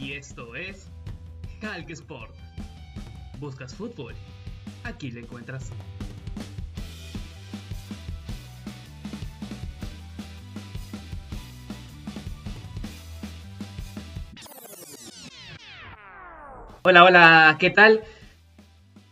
Y esto es Hulk Sport. ¿Buscas fútbol? Aquí lo encuentras. Hola, hola, ¿qué tal?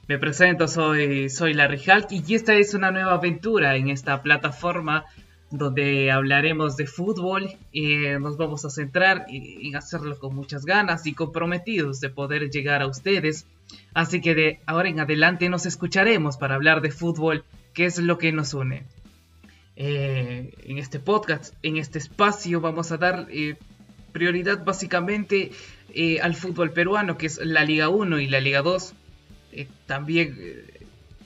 Me presento, soy, soy Larry Hulk y esta es una nueva aventura en esta plataforma donde hablaremos de fútbol y nos vamos a centrar en hacerlo con muchas ganas y comprometidos de poder llegar a ustedes. Así que de ahora en adelante nos escucharemos para hablar de fútbol, que es lo que nos une. Eh, en este podcast, en este espacio, vamos a dar eh, prioridad básicamente eh, al fútbol peruano, que es la Liga 1 y la Liga 2. también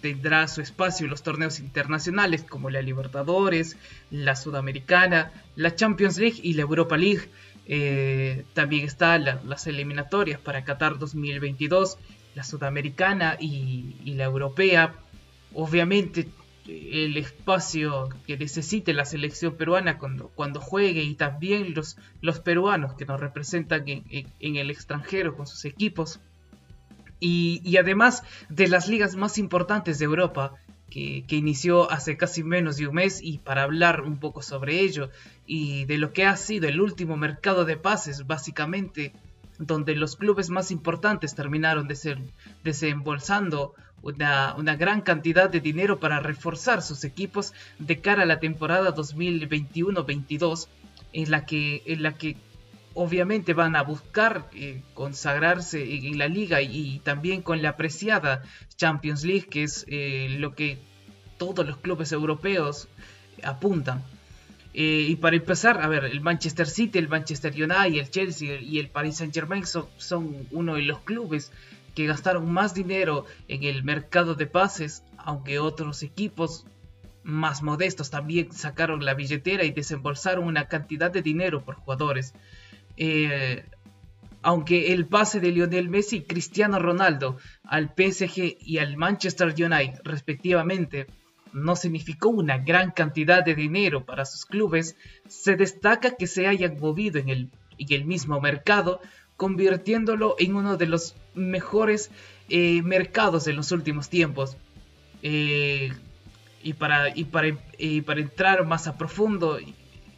tendrá su espacio en los torneos internacionales como la Libertadores, la Sudamericana, la Champions League y la Europa League. Eh, también están las eliminatorias para Qatar 2022, la Sudamericana y, la Europea. Obviamente el espacio que necesite la selección peruana cuando, cuando juegue y también los, los peruanos que nos representan en el extranjero con sus equipos. Y, además de las ligas más importantes de Europa, que, inició hace casi menos de un mes, y para hablar un poco sobre ello y de lo que ha sido el último mercado de pases, básicamente, donde los clubes más importantes terminaron de ser, desembolsando una, una, gran cantidad de dinero para reforzar sus equipos de cara a la temporada 2021-22, en la que, en la que obviamente van a buscar eh, consagrarse en, la liga y, también con la apreciada Champions League, que es eh, lo que todos los clubes europeos apuntan. Eh, y para empezar, a ver, el Manchester City, el Manchester United, el Chelsea y el Paris Saint Germain son, son uno de los clubes que gastaron más dinero en el mercado de pases, aunque otros equipos más modestos también sacaron la billetera y desembolsaron una cantidad de dinero por jugadores. Eh, aunque el pase de Lionel Messi y Cristiano Ronaldo al PSG y al Manchester United respectivamente no significó una gran cantidad de dinero para sus clubes, se destaca que se hayan movido en el, mismo mercado, convirtiéndolo en uno de los mejores eh, mercados de los últimos tiempos. Eh, y, para, y, para, y para entrar más a profundo,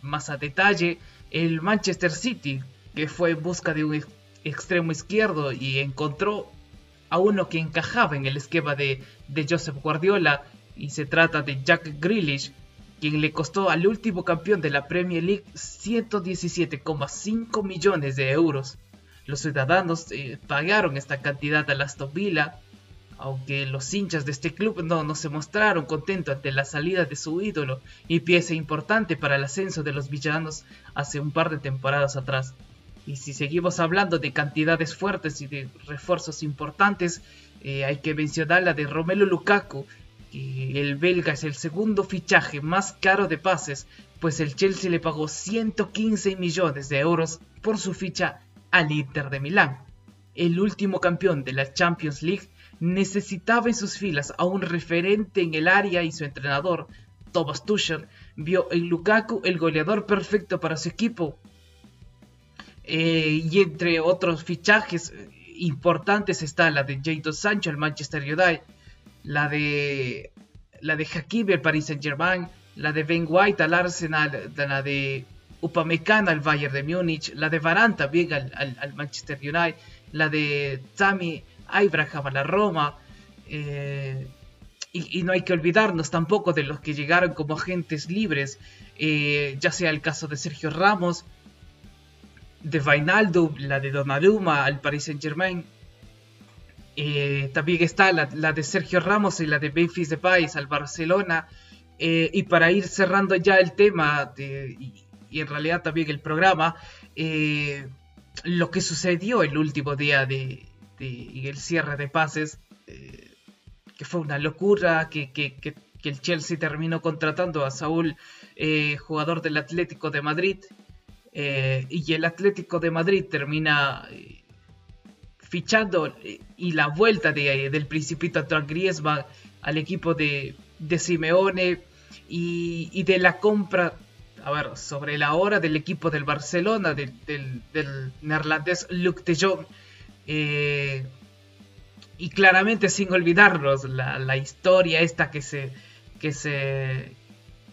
más a detalle, el Manchester City, que fue en busca de un extremo izquierdo y encontró a uno que encajaba en el esquema de, Joseph Guardiola, y se trata de Jack Grealish, quien le costó al último campeón de la Premier League 117,5 millones de euros. Los ciudadanos eh, pagaron esta cantidad a Aston Villa aunque los hinchas de este club no, no se mostraron contentos ante la salida de su ídolo y pieza importante para el ascenso de los villanos hace un par de temporadas atrás. Y si seguimos hablando de cantidades fuertes y de refuerzos importantes, eh, hay que mencionar la de Romelu Lukaku, que el belga es el segundo fichaje más caro de pases, pues el Chelsea le pagó 115 millones de euros por su ficha al Inter de Milán. El último campeón de la Champions League necesitaba en sus filas a un referente en el área y su entrenador, Thomas Tuchel, vio en Lukaku el goleador perfecto para su equipo. Eh, y entre otros fichajes importantes está la de Jadon Sancho al Manchester United, la de la de Hakimi al Paris Saint Germain, la de Ben White al Arsenal, la de Upamecano al Bayern de Múnich, la de Varane también al, Manchester United, la de Tammy Abraham a la Roma. Eh, y, no hay que olvidarnos tampoco de los que llegaron como agentes libres, eh, ya sea el caso de Sergio Ramos, de Vainaldo, la de Donnarumma al Paris Saint Germain. Eh, también está la, de Sergio Ramos y la de Memphis País al Barcelona. y para ir cerrando ya el tema y, en realidad también el programa, lo que sucedió el último día de, el cierre de pases, eh, que fue una locura, que, el Chelsea terminó contratando a Saúl, eh, jugador del Atlético de Madrid, eh, y el Atlético de Madrid termina fichando y la vuelta de, del Principito Antoine Griezmann al equipo de, de Simeone y, y, de la compra a ver, sobre la hora del equipo del Barcelona, del, del, neerlandés Luc de Jong. Eh, y claramente sin olvidarnos la, la, historia esta que se, que se,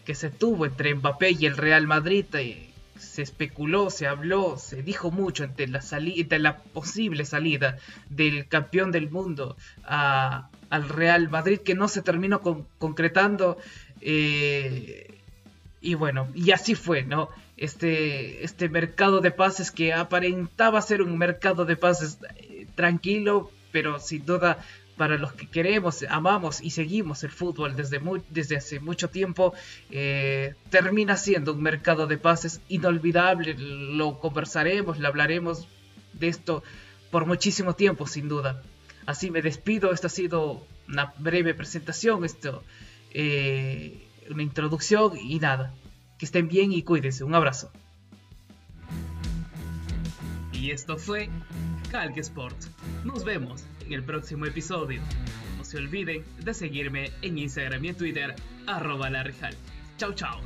que se tuvo entre Mbappé y el Real Madrid. Eh, se especuló, se habló, se dijo mucho entre la, posible salida del campeón del mundo a, al Real Madrid que no se terminó concretando. Eh, y bueno, y así fue, ¿no? Este, este mercado de pases que aparentaba ser un mercado de pases eh, tranquilo, pero sin duda para los que queremos, amamos y seguimos el fútbol desde, desde hace mucho tiempo, eh, termina siendo un mercado de pases inolvidable. Lo conversaremos, lo hablaremos de esto por muchísimo tiempo, sin duda. Así me despido, esta ha sido una breve presentación, esto, eh, una introducción y nada. Que estén bien y cuídense. Un abrazo. Y esto fue Calque Sport. Nos vemos en el próximo episodio. No se olviden de seguirme en Instagram y en Twitter, arroba la Chao, chao.